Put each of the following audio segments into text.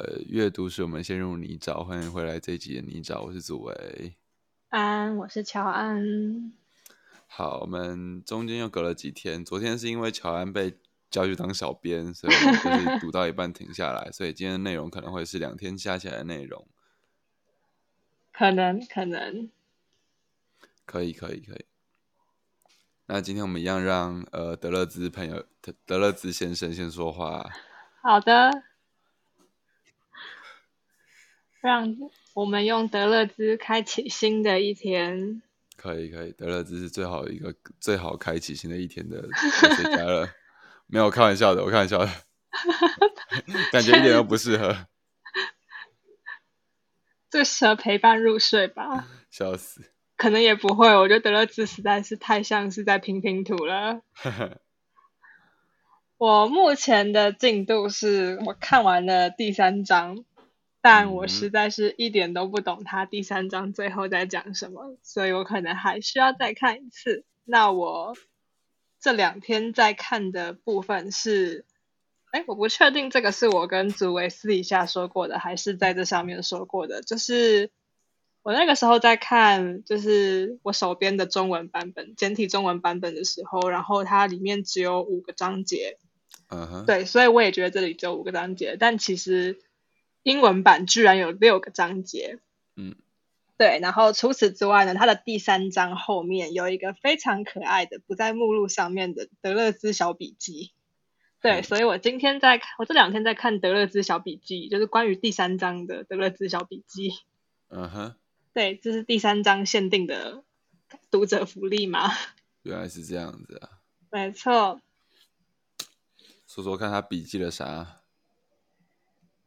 呃，阅读使我们陷入泥沼。欢迎回来这一集的泥沼，我是祖维。安，我是乔安。好，我们中间又隔了几天。昨天是因为乔安被叫去当小编，所以我们就是读到一半停下来，所以今天的内容可能会是两天加起来的内容。可能，可能。可以，可以，可以。那今天我们一样让呃德勒兹朋友德德勒兹先生先说话。好的。让我们用德勒兹开启新的一天。可以可以，德勒兹是最好一个最好开启新的一天的 谁家了？没有开玩笑的，我开玩笑的，感觉一点都不适合。最适合陪伴入睡吧？笑死！可能也不会，我觉得德勒兹实在是太像是在拼拼图了。我目前的进度是我看完了第三章。但我实在是一点都不懂他第三章最后在讲什么，所以我可能还需要再看一次。那我这两天在看的部分是，哎，我不确定这个是我跟祖维私底下说过的，还是在这上面说过的。就是我那个时候在看，就是我手边的中文版本简体中文版本的时候，然后它里面只有五个章节，嗯哼，对，所以我也觉得这里只有五个章节，但其实。英文版居然有六个章节，嗯，对，然后除此之外呢，它的第三章后面有一个非常可爱的不在目录上面的德勒兹小笔记，对，所以我今天在看，我这两天在看德勒兹小笔记，就是关于第三章的德勒兹小笔记，嗯哼，对，这是第三章限定的读者福利吗？原来是这样子啊，没错，说说看他笔记了啥。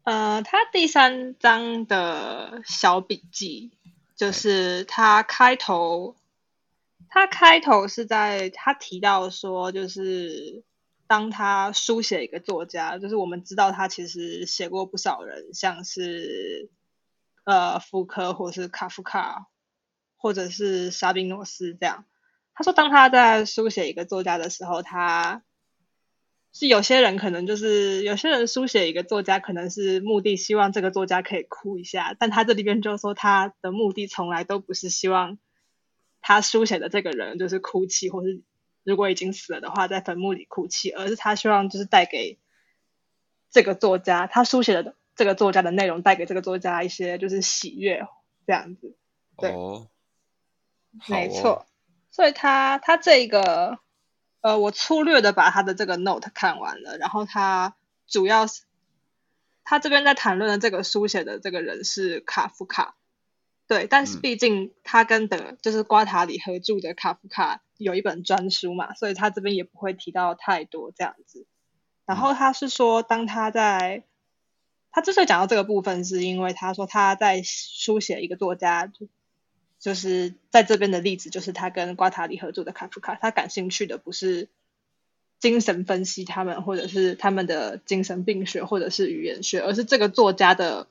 呃，他第三章的小笔记，就是他开头，他开头是在他提到说，就是当他书写一个作家，就是我们知道他其实写过不少人，像是呃福柯或是卡夫卡，或者是沙宾诺斯这样。他说，当他在书写一个作家的时候，他是有些人可能就是有些人书写一个作家，可能是目的希望这个作家可以哭一下，但他这里边就说他的目的从来都不是希望他书写的这个人就是哭泣，或是如果已经死了的话在坟墓里哭泣，而是他希望就是带给这个作家他书写的这个作家的内容带给这个作家一些就是喜悦这样子。对，没错，所以他他这个。呃，我粗略的把他的这个 note 看完了，然后他主要是他这边在谈论的这个书写的这个人是卡夫卡，对，但是毕竟他跟的就是瓜塔里合著的卡夫卡有一本专书嘛，所以他这边也不会提到太多这样子。然后他是说，当他在他之所以讲到这个部分，是因为他说他在书写一个作家。就是在这边的例子，就是他跟瓜塔里合作的卡夫卡，他感兴趣的不是精神分析他们，或者是他们的精神病学，或者是语言学，而是这个作家的。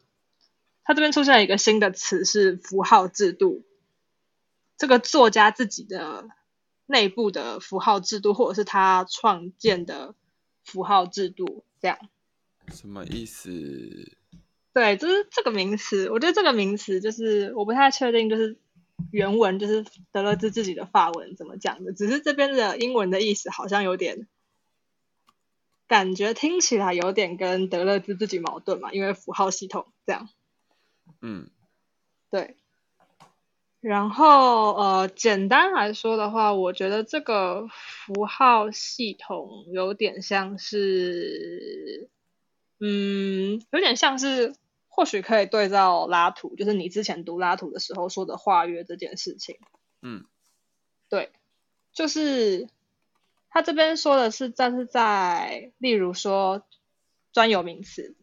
他这边出现了一个新的词，是符号制度。这个作家自己的内部的符号制度，或者是他创建的符号制度，这样。什么意思？对，就是这个名词。我觉得这个名词就是我不太确定，就是。原文就是德勒兹自己的法文怎么讲的，只是这边的英文的意思好像有点感觉听起来有点跟德勒兹自己矛盾嘛，因为符号系统这样。嗯，对。然后呃，简单来说的话，我觉得这个符号系统有点像是，嗯，有点像是。或许可以对照拉图，就是你之前读拉图的时候说的化约这件事情。嗯，对，就是他这边说的是，但是在例如说专有名词，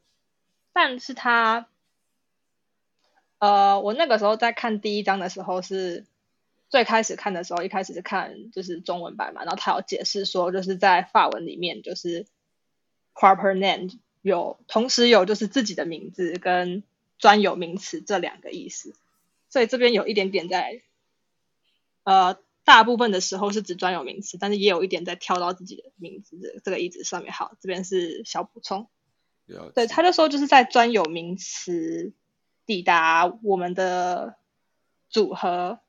但是他，呃，我那个时候在看第一章的时候是最开始看的时候，一开始是看就是中文版嘛，然后他有解释说，就是在法文里面就是 proper name。有同时有就是自己的名字跟专有名词这两个意思，所以这边有一点点在，呃，大部分的时候是指专有名词，但是也有一点在跳到自己的名字的这个意思上面。好，这边是小补充。了对，他就说就是在专有名词抵达我们的组合，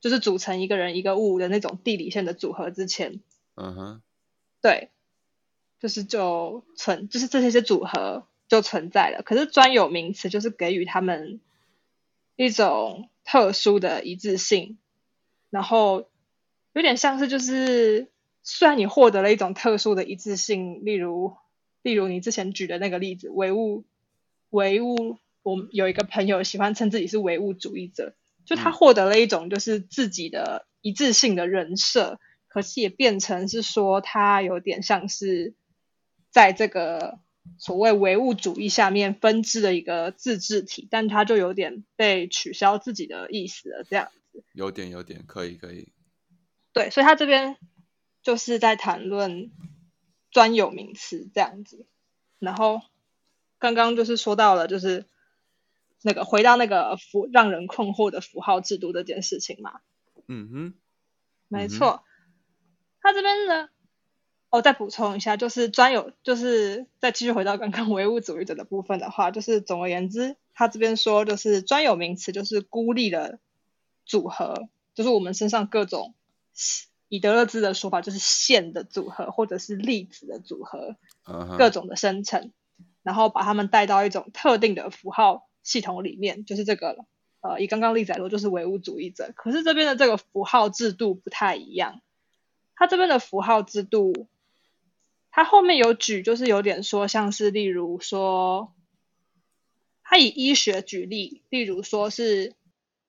就是组成一个人一个物的那种地理线的组合之前，嗯哼，对，就是就存，就是这些些组合就存在了。可是专有名词就是给予他们一种特殊的一致性，然后有点像是就是，虽然你获得了一种特殊的一致性，例如例如你之前举的那个例子，唯物唯物，我们有一个朋友喜欢称自己是唯物主义者，就他嗯获得了一种就是自己的一致性的人设，可是也变成是说他有点像是在这个所谓唯物主义下面分支的一个自治体，但他就有点被取消自己的意思了，这样子。有点有点可以可以，对，所以他这边就是在谈论专有名词这样子。然后刚刚就是说到了，就是那个回到那个符让人困惑的符号制度这件事情嘛。嗯哼，没错，他这边呢，哦，再补充一下，就是专有，就是再继续回到刚刚唯物主义者的部分的话，就是总而言之，他这边说就是专有名词就是孤立的组合，就是我们身上各种以德勒兹的说法就是线的组合，或者是粒子的组合，各种的生成，然后把它们带到一种特定的符号系统里面，就是这个了呃，以刚刚例子来说，就是唯物主义者。可是这边的这个符号制度不太一样，它这边的符号制度，它后面有举，就是有点说像是例如说，他以医学举例，例如说是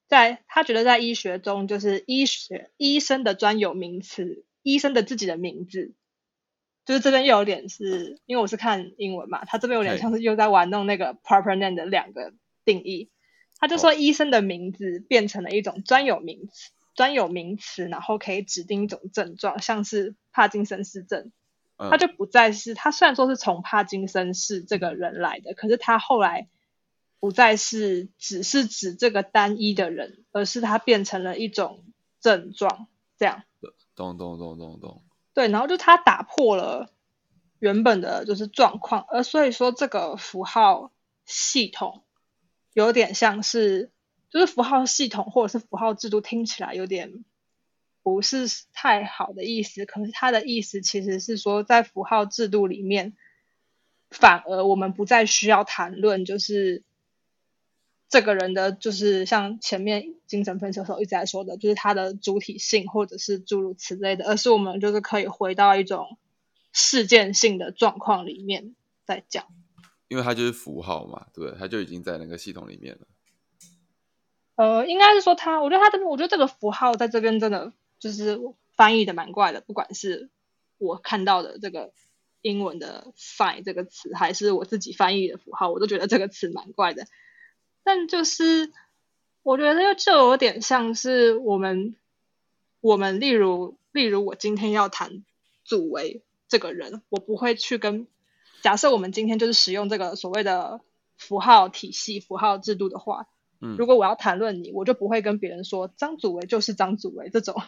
在他觉得在医学中，就是医学医生的专有名词，医生的自己的名字，就是这边又有点是因为我是看英文嘛，他这边有点像是又在玩弄那个 proper name 的两个定义。他就说医生的名字变成了一种专有名词，专有名词，然后可以指定一种症状，像是帕金森氏症，嗯他就不再是他虽然说是从帕金森氏这个人来的，可是他后来不再是只是指这个单一的人，而是他变成了一种症状，这样。懂懂懂懂懂，对，然后就他打破了原本的就是状况，而所以说这个符号系统有点像是，就是符号系统或者是符号制度听起来有点不是太好的意思，可是他的意思其实是说，在符号制度里面，反而我们不再需要谈论就是。这个人的就是像前面精神分析的时候一直在说的，就是他的主体性或者是诸如此类的，而是我们就是可以回到一种事件性的状况里面再讲。因为它就是符号嘛，对？它就已经在那个系统里面了。呃，应该是说他，我觉得他这边，我觉得这个符号在这边真的就是翻译的蛮怪的，不管是我看到的这个英文的 sign 这个词，还是我自己翻译的符号，我都觉得这个词蛮怪的。但就是我觉得就有点像是我们我们例如例如我今天要谈祖维这个人，我不会去跟假设我们今天就是使用这个所谓的符号体系、符号制度的话，嗯如果我要谈论你，我就不会跟别人说张祖维就是张祖维这种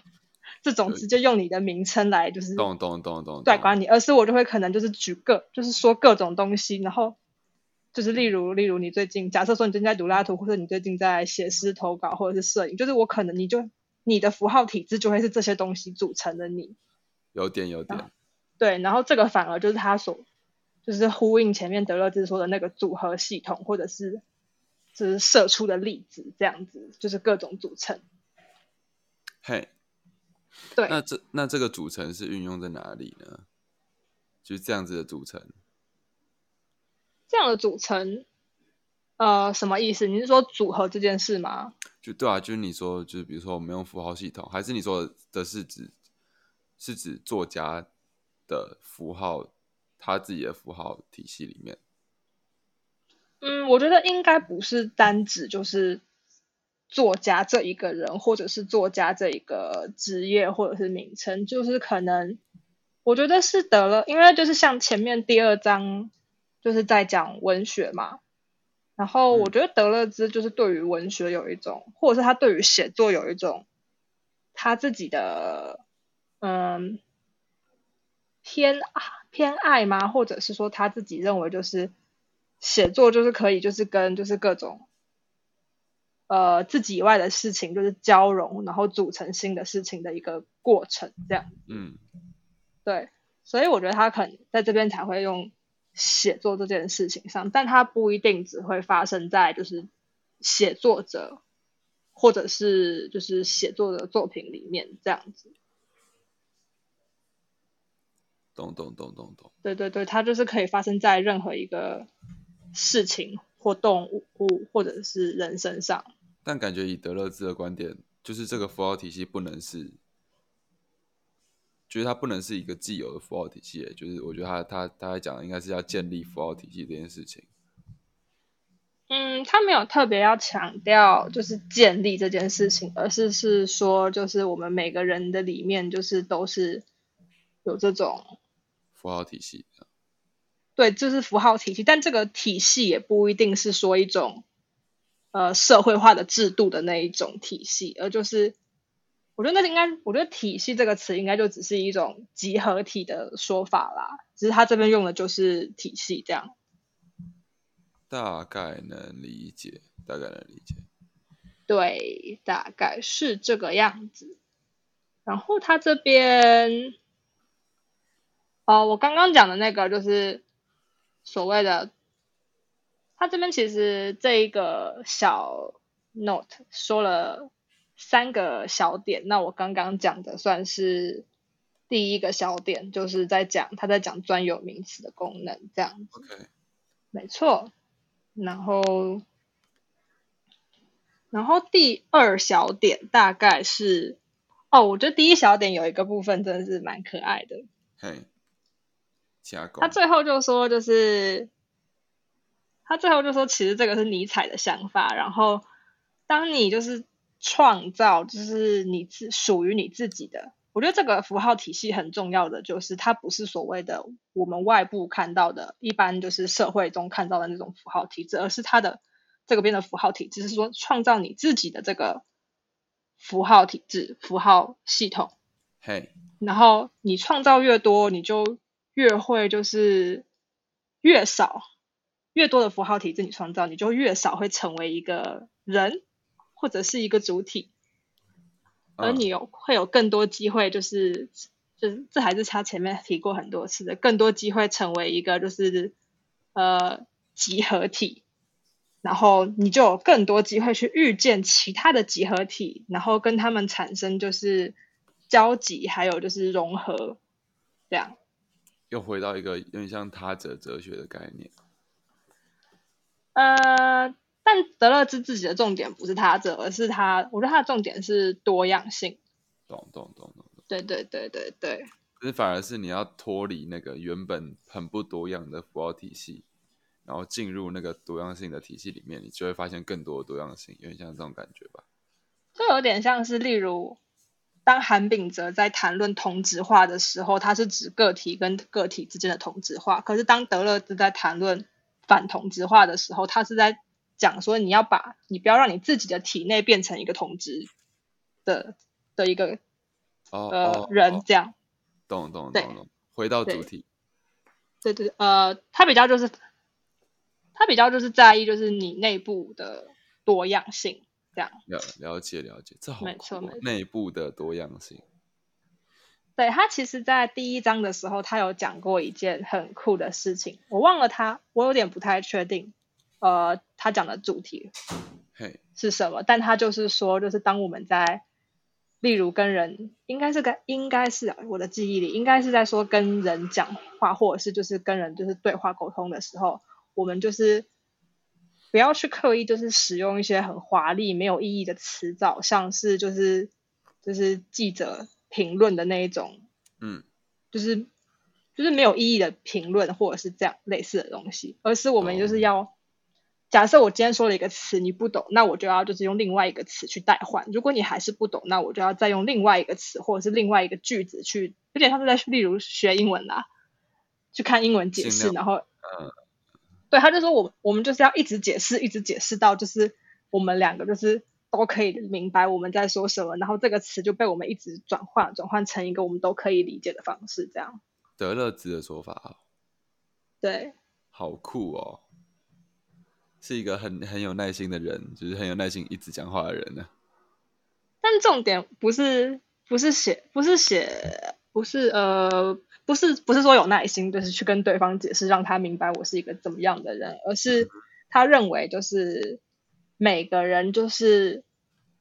这种对。直接用你的名称来就是懂懂懂懂，懂。对管你，而是我就会可能就是举个，就是说各种东西，然后就是例如例如你最近假设说你最近在读拉图，或者你最近在写诗投稿或者是摄影，就是我可能你就你的符号体制就会是这些东西组成的你，有点有点，对，然后这个反而就是他所就是呼应前面德勒兹说的那个组合系统，或者是就是射出的粒子这样子，就是各种组成。嘿，对，那这那这个组成是运用在哪里呢？就是这样子的组成，这样的组成，呃，什么意思？你是说组合这件事吗？就对啊，就是你说，就是比如说我们用符号系统，还是你说的是指是指作家的符号，他自己的符号体系里面，嗯，我觉得应该不是单指就是作家这一个人，或者是作家这一个职业或者是名称，就是可能我觉得是得了，因为就是像前面第二章就是在讲文学嘛，然后我嗯觉得德勒兹就是对于文学有一种，或者是他对于写作有一种他自己的嗯偏偏爱吗？或者是说他自己认为就是写作就是可以就是跟就是各种呃自己以外的事情就是交融，然后组成新的事情的一个过程，这样。嗯，对，所以我觉得他可能在这边才会用写作这件事情上，但他不一定只会发生在就是写作者或者是就是写作的作品里面这样子。懂懂懂懂懂。对对对，它就是可以发生在任何一个事情或动物或者是人身上。但感觉以德勒兹的观点，就是这个符号体系不能是，就是它不能是一个既有的符号体系。就是我觉得他他他在讲的应该是要建立符号体系这件事情。嗯，他没有特别要强调就是建立这件事情，而是是说就是我们每个人的里面就是都是有这种。符号体系，对，就是符号体系，但这个体系也不一定是说一种呃社会化的制度的那一种体系，而就是我觉得那应该，我觉得体系这个词应该就只是一种集合体的说法啦，只是他这边用的就是体系这样。大概能理解，大概能理解。对，大概是这个样子。然后他这边。哦，我刚刚讲的那个就是所谓的，他这边其实这一个小 note 说了三个小点，那我刚刚讲的算是第一个小点，就是在讲他在讲专有名词的功能这样子。OK，没错。然后，然后第二小点大概是，哦，我觉得第一小点有一个部分真的是蛮可爱的。嘿。他最后就说，就是他最后就说，其实这个是尼采的想法。然后，当你就是创造，就是你自属于你自己的。我觉得这个符号体系很重要的，就是它不是所谓的我们外部看到的，一般就是社会中看到的那种符号体制，而是它的这个边的符号体制是说创造你自己的这个符号体制、符号系统。嘿，然后你创造越多，你就越会就是越少，越多的符号体自你创造，你就越少会成为一个人或者是一个主体，而你有会有更多机会，就是就是这还是他前面提过很多次的，更多机会成为一个就是呃集合体，然后你就有更多机会去遇见其他的集合体，然后跟他们产生就是交集，还有就是融合这样。又回到一个有点像他者哲学的概念。呃，但德勒兹自己的重点不是他这，而是他，我觉得他的重点是多样性。懂懂懂懂懂。对对对对对。可是反而是你要脱离那个原本很不多样的符号体系，然后进入那个多样性的体系里面，你就会发现更多的多样性，有点像这种感觉吧？就有点像是，例如。当韩炳哲在谈论同质化的时候，他是指个体跟个体之间的同质化；可是当德勒兹在谈论反同质化的时候，他是在讲说你要把你不要让你自己的体内变成一个同质的的一个呃人这样。懂懂懂懂。回到主体。对对呃，他比较就是他比较就是在意就是你内部的多样性。这样了了解了解，这好没错没错，内部的多样性。对他其实，在第一章的时候，他有讲过一件很酷的事情，我忘了他，我有点不太确定，呃，他讲的主题是什么？但他就是说，就是当我们在，例如跟人，应该是跟应该是我的记忆里，应该是在说跟人讲话，或者是就是跟人就是对话沟通的时候，我们就是。不要去刻意就是使用一些很华丽、没有意义的词藻，像是就是就是记者评论的那一种，嗯，就是就是没有意义的评论或者是这样类似的东西，而是我们就是要假设我今天说了一个词你不懂，那我就要就是用另外一个词去代换。如果你还是不懂，那我就要再用另外一个词或者是另外一个句子去，有点像是在例如学英文啦，去看英文解释，然后嗯。对，他就说我我们就是要一直解释，一直解释到就是我们两个就是都可以明白我们在说什么，然后这个词就被我们一直转换，转换成一个我们都可以理解的方式，这样。德勒兹的说法对，好酷哦。是一个很很有耐心的人，就是很有耐心一直讲话的人呢。但重点不是不是写不是写不是呃不是不是说有耐心，就是去跟对方解释，让他明白我是一个怎么样的人，而是他认为就是每个人就是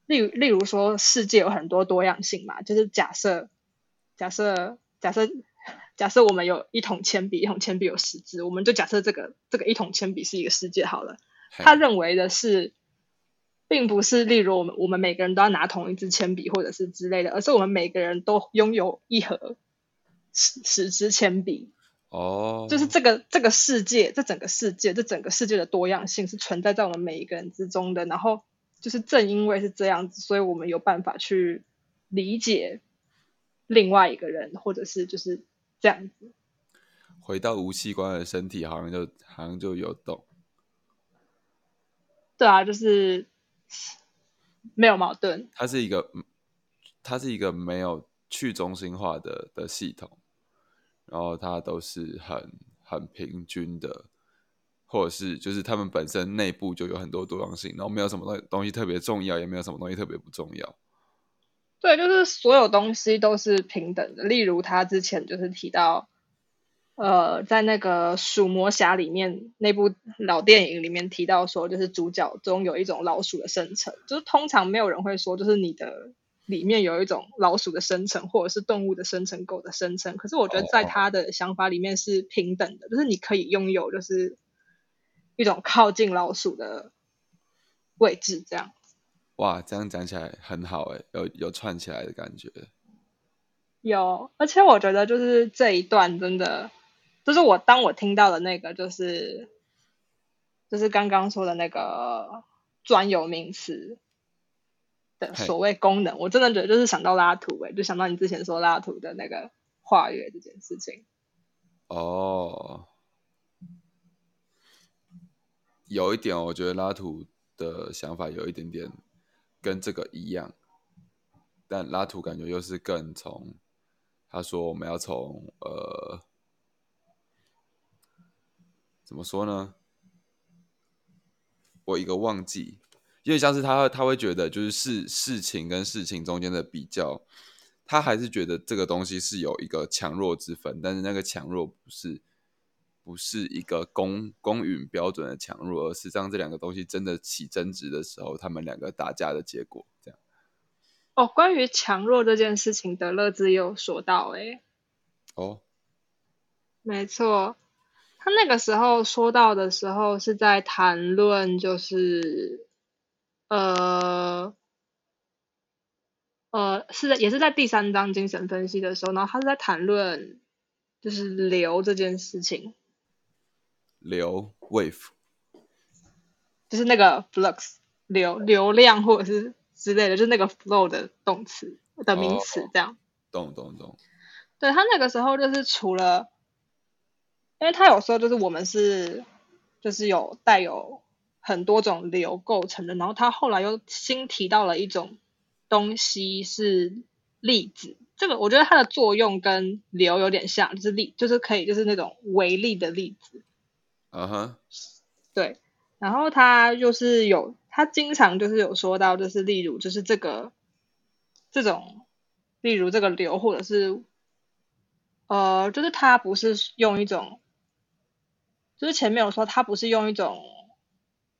例如例如说世界有很多多样性嘛，就是假设假设假设假设我们有一桶铅笔，一桶铅笔有十支，我们就假设这个这个一桶铅笔是一个世界好了。他认为的是。并不是，例如我们我们每个人都要拿同一支铅笔或者是之类的，而是我们每个人都拥有一盒十十支铅笔。哦，就是这个这个世界，这整个世界，这整个世界的多样性是存在在我们每一个人之中的。然后就是正因为是这样子，所以我们有办法去理解另外一个人，或者是就是这样子。回到无器官的身体，好像就好像就有动。对啊，就是。没有矛盾，它是一个，它是一个没有去中心化的的系统，然后它都是很很平均的，或者是就是他们本身内部就有很多多样性，然后没有什么东东西特别重要，也没有什么东西特别不重要。对，就是所有东西都是平等的。例如他之前就是提到。呃，在那个《鼠魔侠》里面那部老电影里面提到说，就是主角中有一种老鼠的生成，就是通常没有人会说，就是你的里面有一种老鼠的生成，或者是动物的生成、狗的生成。可是我觉得在他的想法里面是平等的，就是你可以拥有就是一种靠近老鼠的位置，这样。哇，这样讲起来很好哎，有有串起来的感觉。有，而且我觉得就是这一段真的。就是我当我听到的那个，就是就是刚刚说的那个专有名词的所谓功能，我真的觉得就是想到拉图哎，就想到你之前说拉图的那个跨越这件事情。哦，有一点，我觉得拉图的想法有一点点跟这个一样，但拉图感觉又是更从他说我们要从呃。怎么说呢？我一个忘记，因为像是他，他会觉得就是事事情跟事情中间的比较，他还是觉得这个东西是有一个强弱之分，但是那个强弱不是不是一个公公允标准的强弱，而是当这两个东西真的起争执的时候，他们两个打架的结果。这样。哦，关于强弱这件事情，德勒兹也有说到，哎，哦，没错。他那个时候说到的时候，是在谈论，就是呃呃，是在也是在第三章精神分析的时候，然后他是在谈论就是流这件事情。流 wave，就是那个 flux 流流量或者是之类的，就是那个 flow 的动词的名词，这样。懂懂懂。对他那个时候就是除了。因为他有时候，就是我们是，就是有带有很多种流构成的，然后他后来又新提到了一种东西是粒子，这个我觉得它的作用跟流有点像，就是粒，就是可以就是那种微粒的粒子。嗯哼，对，然后他就是有，他经常就是有说到，就是例如就是这个这种，例如这个流或者是，呃，就是它不是用一种。就是前面有说，它不是用一种，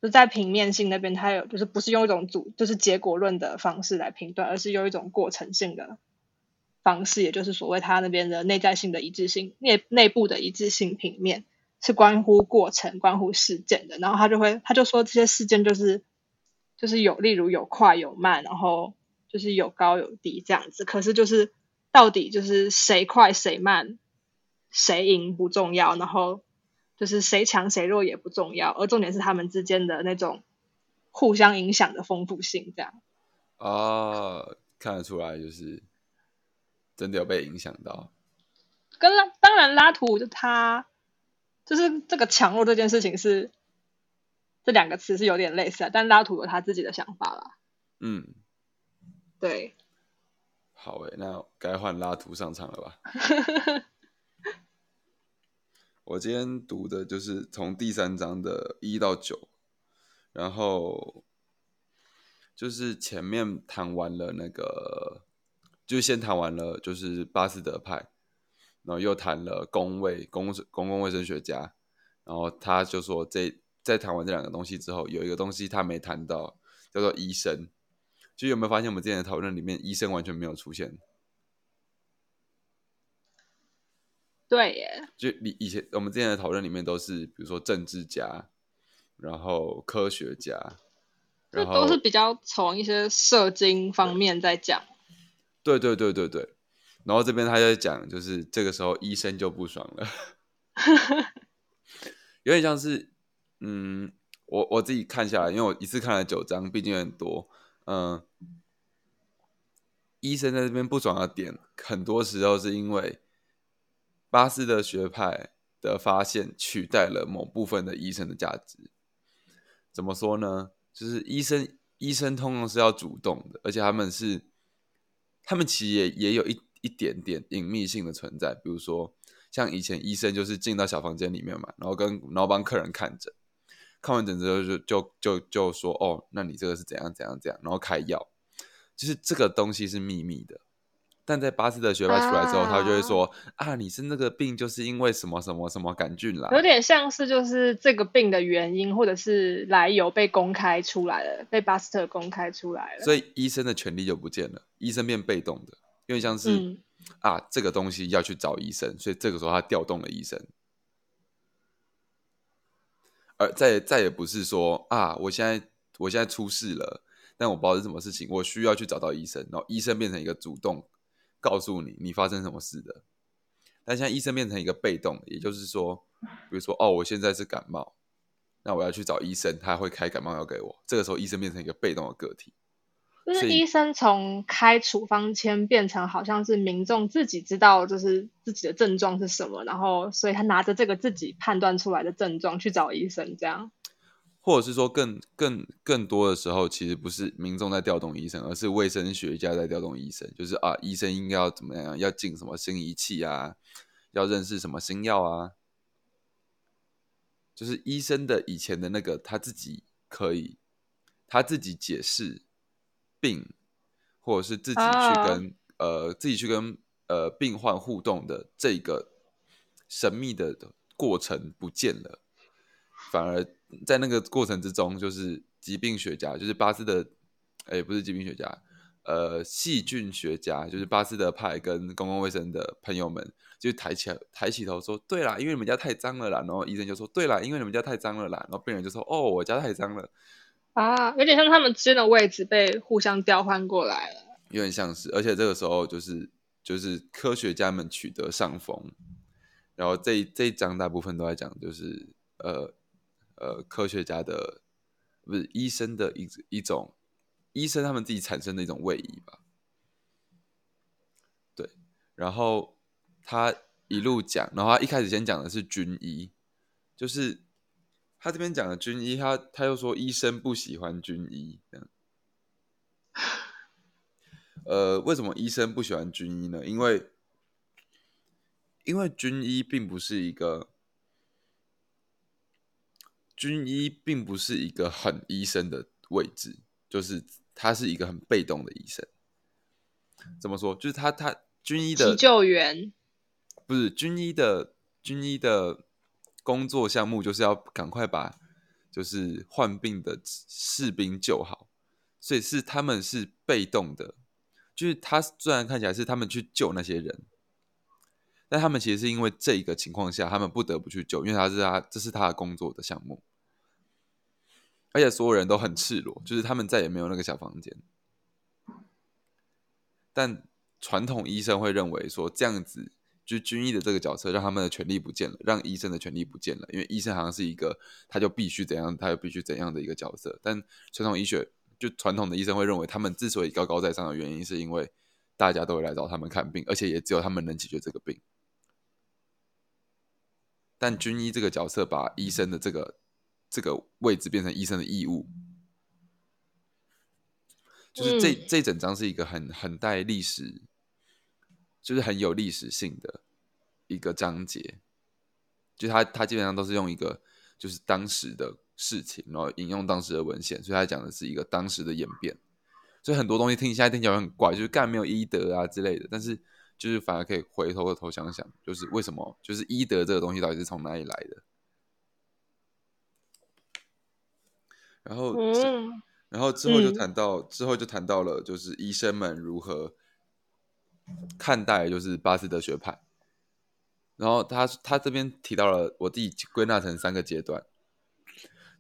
就在平面性那边，它有就是不是用一种组，就是结果论的方式来评断，而是用一种过程性的方式，也就是所谓它那边的内在性的一致性，内内部的一致性平面是关乎过程、关乎事件的。然后他就会，他就说这些事件就是就是有，例如有快有慢，然后就是有高有低这样子。可是就是到底就是谁快谁慢，谁赢不重要，然后。就是谁强谁弱也不重要，而重点是他们之间的那种互相影响的丰富性，这样。啊，看得出来，就是真的有被影响到。跟拉当然拉图就他就是这个强弱这件事情是这两个词是有点类似啊，但拉图有他自己的想法啦。嗯，对。好诶，那该换拉图上场了吧？我今天读的就是从第三章的一到九，然后就是前面谈完了那个，就先谈完了就是巴斯德派，然后又谈了公卫公公共卫生学家，然后他就说这在谈完这两个东西之后，有一个东西他没谈到，叫做医生。就有没有发现我们之前的讨论里面，医生完全没有出现？对耶，就你以前我们之前的讨论里面都是，比如说政治家，然后科学家，这然后都是比较从一些社经方面在讲。对对对对对，然后这边他在讲，就是这个时候医生就不爽了，有点像是，嗯，我我自己看下来，因为我一次看了九章，毕竟很多，嗯，医生在这边不爽的点，很多时候是因为巴斯的学派的发现取代了某部分的医生的价值。怎么说呢？就是医生，医生通常是要主动的，而且他们是，他们其实也也有一一点点隐秘性的存在。比如说，像以前医生就是进到小房间里面嘛，然后跟然后帮客人看诊，看完诊之后就就就就说，哦，那你这个是怎样怎样怎样，然后开药，就是这个东西是秘密的。但在巴斯的学派出来之后，他就会说啊，你是那个病，就是因为什么什么什么杆菌啦，有点像是就是这个病的原因或者是来由被公开出来了，被巴斯特公开出来了。所以医生的权利就不见了，医生变被动的，因为像是、嗯。啊，这个东西要去找医生，所以这个时候他调动了医生，而再再也不是说啊，我现在我现在出事了，但我不知道是什么事情，我需要去找到医生，然后医生变成一个主动告诉你你发生什么事的，但现在医生变成一个被动的，也就是说，比如说哦，我现在是感冒，那我要去找医生，他会开感冒药给我，这个时候医生变成一个被动的个体。就是医生从开处方签变成好像是民众自己知道就是自己的症状是什么，然后所以他拿着这个自己判断出来的症状去找医生，这样。或者是说更更更多的时候，其实不是民众在调动医生，而是卫生学家在调动医生。就是啊，医生应该要怎么样，要进什么新仪器啊，要认识什么新药啊。就是医生的以前的那个他自己可以他自己解释病，或者是自己去啊跟、呃自己去跟呃病患互动的这个神秘的过程不见了。反而在那个过程之中，就是疾病学家，就是巴斯的，哎，不是疾病学家，呃，细菌学家，就是巴斯德派跟公共卫生的朋友们，就抬起来抬起头说：“对啦，因为你们家太脏了啦。”然后医生就说：“对啦，因为你们家太脏了啦。”然后病人就说：“哦，我家太脏了。啊，有点像他们之间的位置被互相调换过来了。”有点像是，而且这个时候就是就是科学家们取得上风，然后这一这一章大部分都在讲就是呃呃科学家的不是医生的一一种医生他们自己产生的一种位移吧，对，然后他一路讲，然后他一开始先讲的是军医，就是他这边讲的军医，他他又说医生不喜欢军医，这样。呃，为什么医生不喜欢军医呢？因为，因为军医并不是一个，军医并不是一个很医生的位置，就是他是一个很被动的医生。怎么说？就是他他军医的急救员不是军医的军医的工作项目，就是要赶快把就是患病的士兵救好，所以是他们是被动的，就是他虽然看起来是他们去救那些人，但他们其实是因为这一个情况下，他们不得不去救，因为他是他这是他的工作的项目，而且所有人都很赤裸，就是他们再也没有那个小房间。但传统医生会认为说，这样子就军医的这个角色，让他们的权利不见了，让医生的权利不见了，因为医生好像是一个他就必须怎样，他就必须怎样的一个角色。但传统医学就传统的医生会认为，他们之所以高高在上的原因，是因为大家都会来找他们看病，而且也只有他们能解决这个病。但军医这个角色把医生的这个这个位置变成医生的义务，就是这、嗯。这整章是一个很很带历史，就是很有历史性的一个章节，就他他基本上都是用一个就是当时的事情，然后引用当时的文献，所以他讲的是一个当时的演变。所以很多东西听现在听起来很怪，就是干没有医德啊之类的，但是就是反而可以回头头想想，就是为什么，就是医德这个东西到底是从哪里来的？然后，然后之后就谈到，之后就谈到了，就是医生们如何看待就是巴斯德学派。然后他他这边提到了，我自己归纳成三个阶段，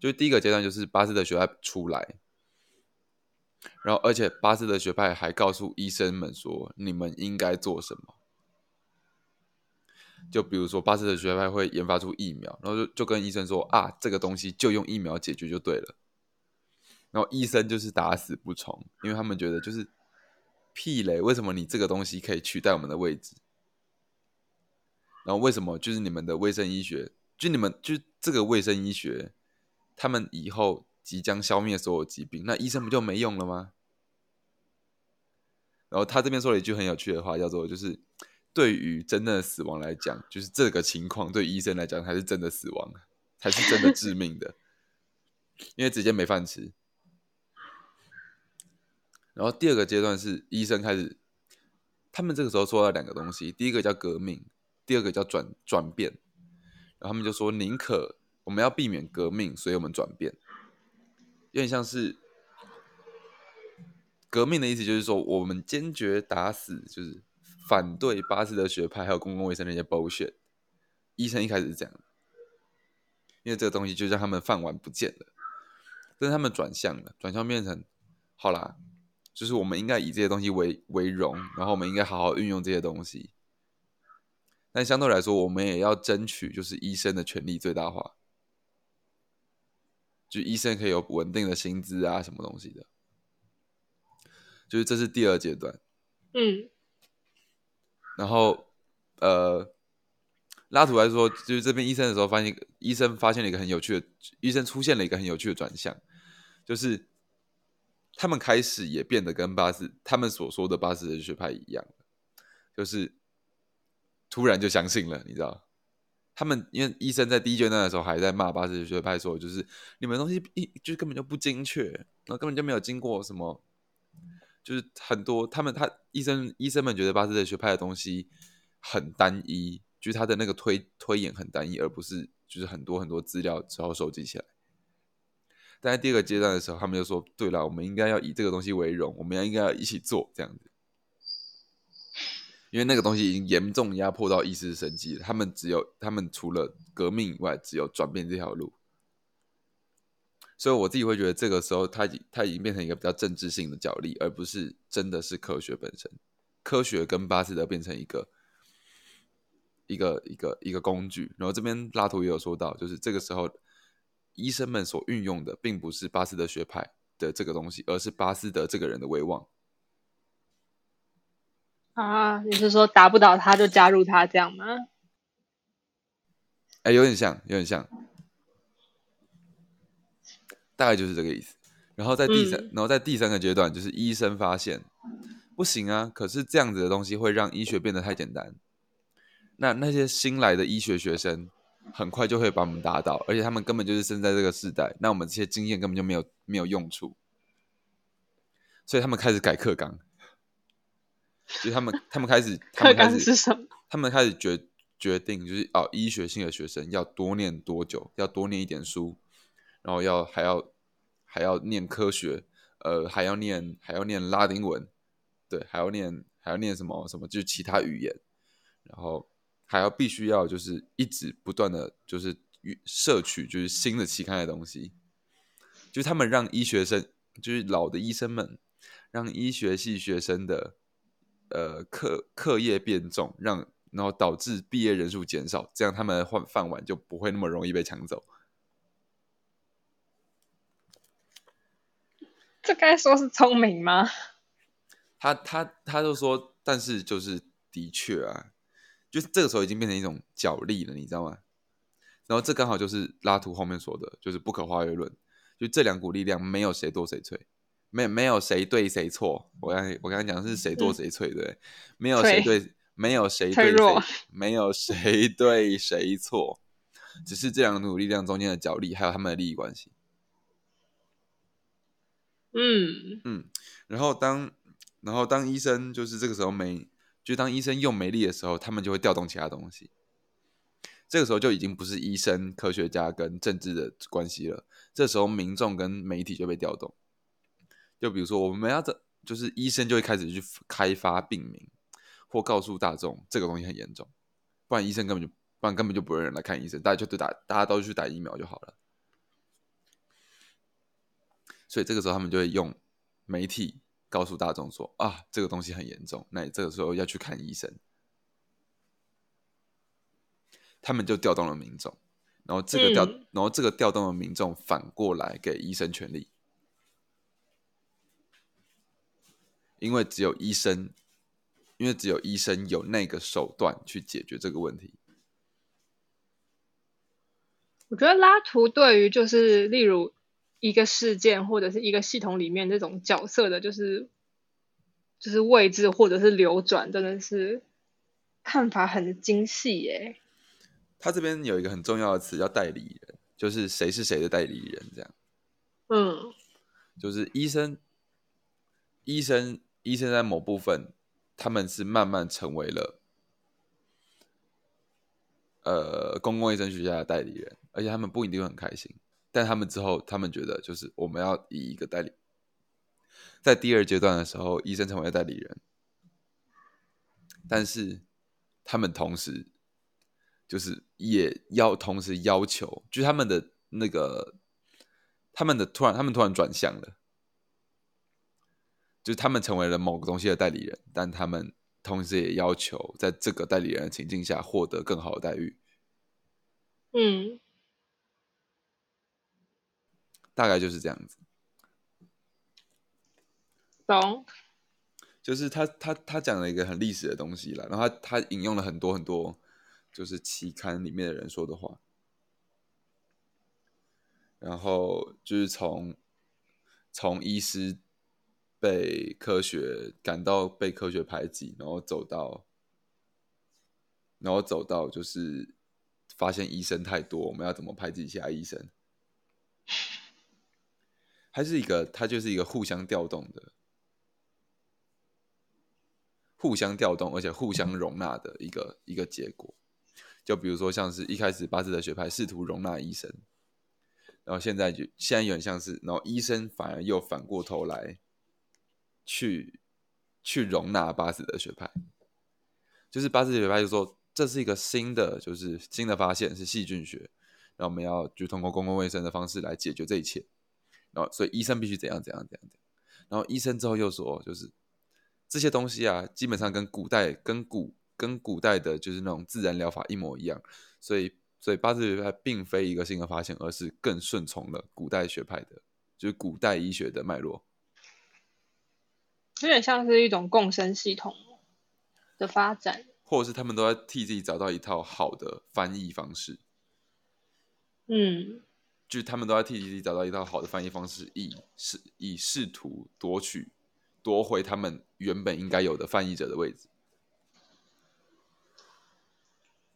就是第一个阶段就是巴斯德学派出来，然后而且巴斯德学派还告诉医生们说，你们应该做什么。就比如说巴斯德学派会研发出疫苗，然后就就跟医生说啊，这个东西就用疫苗解决就对了。然后医生就是打死不从，因为他们觉得就是屁嘞，为什么你这个东西可以取代我们的位置？然后为什么就是你们的卫生医学，就你们就这个卫生医学，他们以后即将消灭所有疾病，那医生不就没用了吗？然后他这边说了一句很有趣的话，叫做就是对于真正的死亡来讲，就是这个情况对医生来讲才是真的死亡，才是真的致命的，因为直接没饭吃。然后第二个阶段是医生开始，他们这个时候说了两个东西，第一个叫革命，第二个叫转转变。然后他们就说，宁可我们要避免革命，所以我们转变。有点像是革命的意思，就是说我们坚决打死，就是反对巴斯德学派还有公共卫生那些 bullshit。医生一开始是这样，因为这个东西就让他们饭碗不见了。但是他们转向了，转向变成好啦。就是我们应该以这些东西为为荣，然后我们应该好好运用这些东西。但相对来说，我们也要争取就是医生的权利最大化，就医生可以有稳定的薪资啊，什么东西的。就是这是第二阶段。嗯。然后，呃，拉图来说，就是这边医生的时候，发现医生发现了一个很有趣的，医生出现了一个很有趣的转向，就是。他们开始也变得跟巴斯他们所说的巴斯的学派一样，就是突然就相信了，你知道？他们因为医生在第一阶段的时候还在骂巴斯的学派，说就是你们东西一就是根本就不精确，然后根本就没有经过什么，就是很多他们他医生医生们觉得巴斯的学派的东西很单一，就是他的那个推推演很单一，而不是就是很多很多资料之后收集起来。但在第二个阶段的时候，他们就说：“对了，我们应该要以这个东西为荣，我们要应该要一起做这样子，因为那个东西已经严重压迫到意识生计了。他们只有他们除了革命以外，只有转变这条路。所以我自己会觉得，这个时候他已他已经变成一个比较政治性的角力，而不是真的是科学本身。科学跟巴斯德变成一个一个一个一个工具。然后这边拉图也有说到，就是这个时候。”医生们所运用的，并不是巴斯德学派的这个东西，而是巴斯德这个人的威望。啊，你是说打不倒他就加入他这样吗？哎，有点像，有点像，大概就是这个意思。然后在第三，然后在第三个阶段，就是医生发现不行啊，可是这样子的东西会让医学变得太简单。那那些新来的医学学生。很快就会把我们打倒，而且他们根本就是生在这个时代，那我们这些经验根本就没有没有用处，所以他们开始改课纲，就他们他们开始课纲是什么？他们开始决决定就是哦，医学性的学生要多念多久，要多念一点书，然后要还要还要念科学，呃，还要念还要念拉丁文，对，还要念还要念什么什么，就是其他语言，然后。还要必须要就是一直不断的就是摄取就是新的期刊的东西，就是他们让医学生就是老的医生们让医学系学生的呃课课业变重，让然后导致毕业人数减少，这样他们换饭碗就不会那么容易被抢走。这该说是聪明吗？他他他就说，但是就是的确啊。就是这个时候已经变成一种角力了，你知道吗？然后这刚好就是拉图后面说的，就是不可化约论。就这两股力量，没有谁多谁脆，没没有谁对谁错。我刚我刚才讲的是谁多谁脆，对？没有谁对，没有谁对谁，没有谁对谁错。只是这两股力量中间的角力，还有他们的利益关系。嗯嗯，然后当然后当医生就是这个时候没，就当医生用没力的时候，他们就会调动其他东西。这个时候就已经不是医生、科学家跟政治的关系了，这时候民众跟媒体就被调动。就比如说，我们要这就是医生就会开始去开发病名，或告诉大众这个东西很严重，不然医生根本就不然根本就不会有人来看医生，大家就都打，大家都去打疫苗就好了。所以这个时候他们就会用媒体告诉大众说啊，这个东西很严重，那你这个时候要去看医生。他们就调动了民众，然后这个调，嗯然后这个调动了民众反过来给医生权利，因为只有医生，因为只有医生有那个手段去解决这个问题。我觉得拉图对于就是例如一个事件或者是一个系统里面这种角色的，就是就是位置或者是流转，真的是看法很精细耶。他这边有一个很重要的词叫代理人，就是谁是谁的代理人，这样嗯就是医生，医生，医生在某部分他们是慢慢成为了呃公共卫生学家的代理人，而且他们不一定很开心，但他们之后他们觉得就是我们要以一个代理，在第二阶段的时候，医生成为代理人，但是他们同时就是也要同时要求，就是他们的那个他们的突然他们突然转向了。就是他们成为了某个东西的代理人，但他们同时也要求在这个代理人的情境下获得更好的待遇，嗯大概就是这样子。懂。就是他他他讲了一个很历史的东西了，然后他他引用了很多很多就是期刊里面的人说的话，然后就是从从医师被科学感到被科学排挤，然后走到然后走到就是发现医生太多，我们要怎么排挤其他医生？还是一个，它就是一个互相调动的。互相调动，而且互相容纳的一个一个结果。就比如说，像是一开始巴斯德学派试图容纳医生，然后现在就现在有点像是，然后医生反而又反过头来去去容纳巴斯德学派。就是巴斯德学派就说这是一个新的，就是新的发现是细菌学，然后我们要就通过公共卫生的方式来解决这一切。然后所以医生必须怎样怎样怎样怎样。然后医生之后又说，就是。这些东西啊，基本上跟古代、跟古、跟古代的，就是那种自然疗法一模一样。所以，所以巴斯学派并非一个新的发现，而是更顺从了古代学派的，就是古代医学的脉络。有点像是一种共生系统的发展，或者是他们都在替自己找到一套好的翻译方式。嗯，就是他们都在替自己找到一套好的翻译方式，以试以试图夺取。夺回他们原本应该有的翻译者的位置。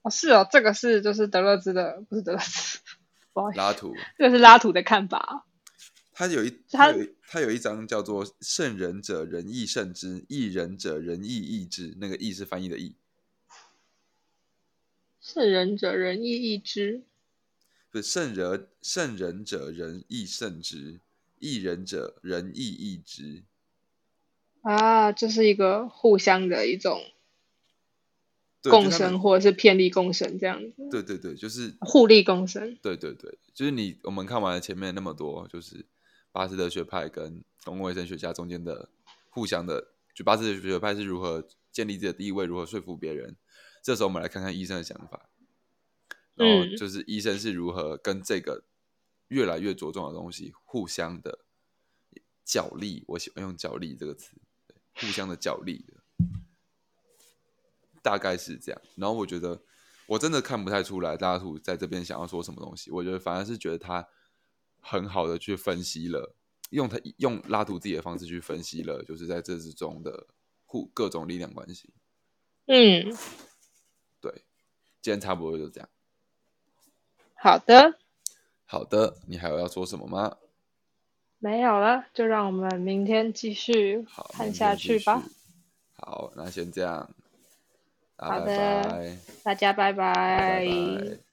哦，是哦，这个是就是德勒兹的，不是德勒兹，不好意思，拉图，这个是拉图的看法。他有一他有他有一章叫做“圣人者仁义圣之，义人者仁义义之”，那个“义”是翻译的“义”。圣人者仁义义之，不是圣人圣人者仁义圣之，义人者仁义义之。啊，这是一个互相的一种共生，或者是偏利共生这样子。对对对，就是互利共生。对对对，就是你我们看完了前面那么多，就是巴斯德学派跟公共卫生学家中间的互相的，就巴斯德学派是如何建立自己的地位，如何说服别人。这时候我们来看看医生的想法，然后就是医生是如何跟这个越来越着重的东西互相的角力。我喜欢用“角力”这个词。互相的角力的，大概是这样。然后我觉得，我真的看不太出来大图在这边想要说什么东西。我觉得反而是觉得他很好的去分析了，用他用拉图自己的方式去分析了，就是在这之中的互各种力量关系。嗯，对，今天差不多就这样。好的，好的，你还有要说什么吗？没有了，就让我们明天继续，看下去吧。好，那先这样，好拜的拜。大家拜拜拜